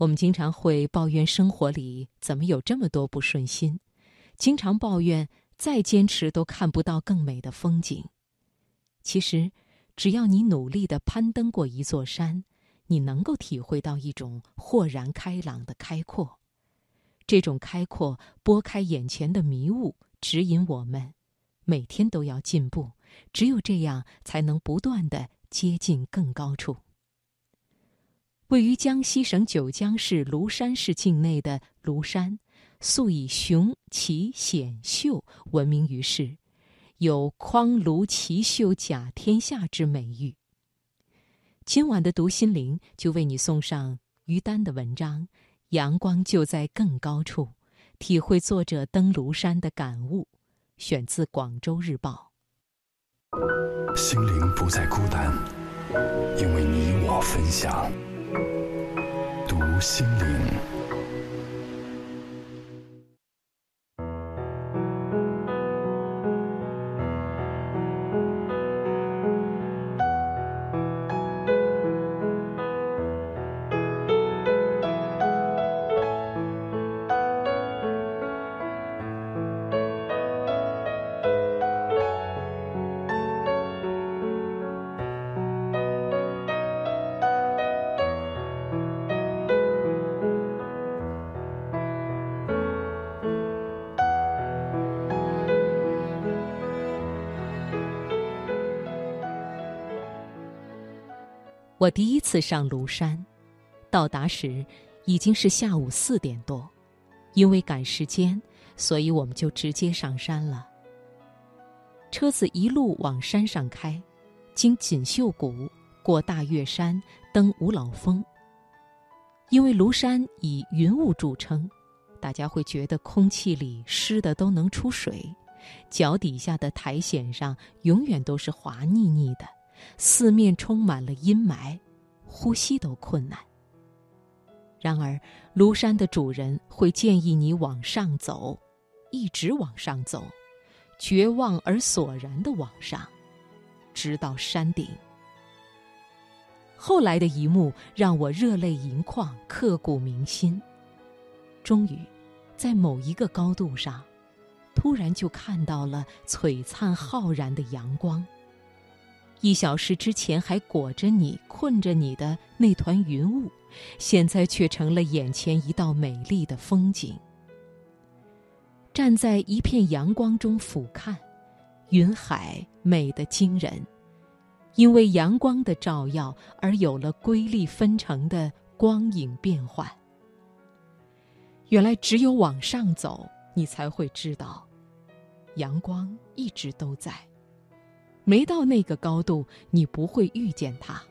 我们经常会抱怨生活里怎么有这么多不顺心，经常抱怨再坚持都看不到更美的风景。其实，只要你努力的攀登过一座山，你能够体会到一种豁然开朗的开阔。这种开阔拨开眼前的迷雾，指引我们每天都要进步。只有这样，才能不断的接近更高处。位于江西省九江市庐山市境内的庐山，素以雄奇险秀闻名于世，有“匡庐奇秀甲天下”之美誉。今晚的读心灵就为你送上于丹的文章《阳光就在更高处》，体会作者登庐山的感悟，选自《广州日报》。心灵不再孤单，因为你我分享。读心灵。我第一次上庐山，到达时已经是下午四点多，因为赶时间，所以我们就直接上山了。车子一路往山上开，经锦绣谷，过大岳山，登五老峰。因为庐山以云雾著称，大家会觉得空气里湿的都能出水，脚底下的苔藓上永远都是滑腻腻的。四面充满了阴霾，呼吸都困难。然而，庐山的主人会建议你往上走，一直往上走，绝望而索然的往上，直到山顶。后来的一幕让我热泪盈眶，刻骨铭心。终于，在某一个高度上，突然就看到了璀璨浩然的阳光。一小时之前还裹着你、困着你的那团云雾，现在却成了眼前一道美丽的风景。站在一片阳光中俯瞰，云海美得惊人，因为阳光的照耀而有了瑰丽纷呈的光影变幻。原来只有往上走，你才会知道，阳光一直都在。没到那个高度，你不会遇见它。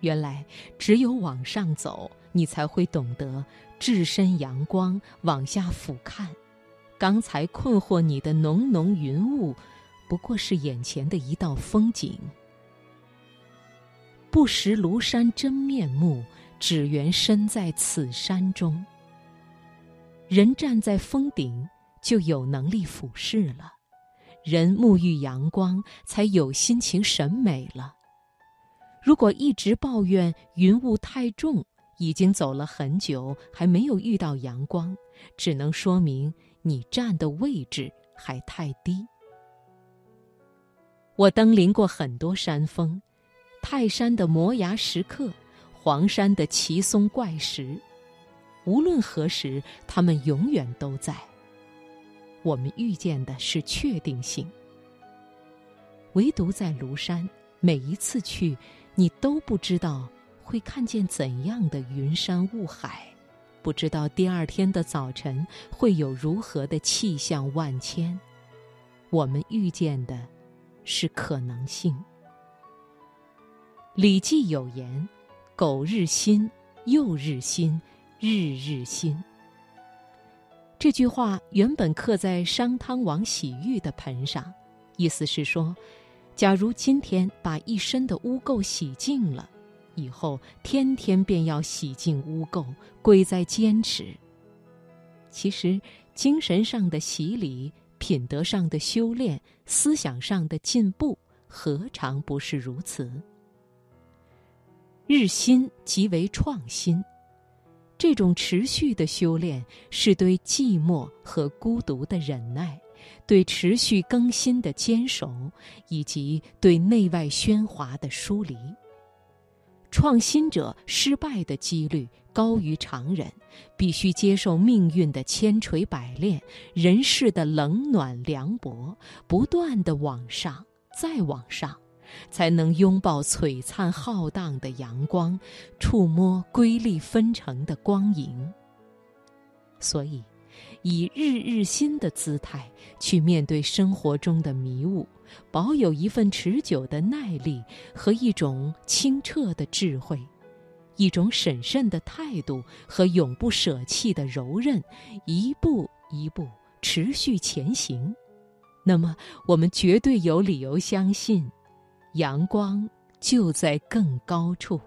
原来，只有往上走，你才会懂得置身阳光，往下俯瞰。刚才困惑你的浓浓云雾，不过是眼前的一道风景。不识庐山真面目，只缘身在此山中。人站在峰顶，就有能力俯视了。人沐浴阳光，才有心情审美了。如果一直抱怨云雾太重，已经走了很久还没有遇到阳光，只能说明你站的位置还太低。我登临过很多山峰，泰山的摩崖石刻，黄山的奇松怪石，无论何时，它们永远都在。我们遇见的是确定性，唯独在庐山，每一次去，你都不知道会看见怎样的云山雾海，不知道第二天的早晨会有如何的气象万千。我们遇见的，是可能性。《礼记》有言：“苟日新，又日新，日日新。”这句话原本刻在商汤王洗浴的盆上，意思是说，假如今天把一身的污垢洗净了，以后天天便要洗净污垢，贵在坚持。其实，精神上的洗礼、品德上的修炼、思想上的进步，何尝不是如此？日新即为创新，这种持续的修炼是对寂寞和孤独的忍耐，对持续更新的坚守，以及对内外喧哗的疏离。创新者失败的几率高于常人，必须接受命运的千锤百炼，人世的冷暖凉薄，不断的往上，再往上。才能拥抱璀璨浩荡的阳光，触摸瑰丽纷呈的光影。所以，以日日新的姿态去面对生活中的迷雾，保有一份持久的耐力和一种清澈的智慧，一种审慎的态度和永不舍弃的柔韧，一步一步持续前行，那么我们绝对有理由相信。阳光就在更高处。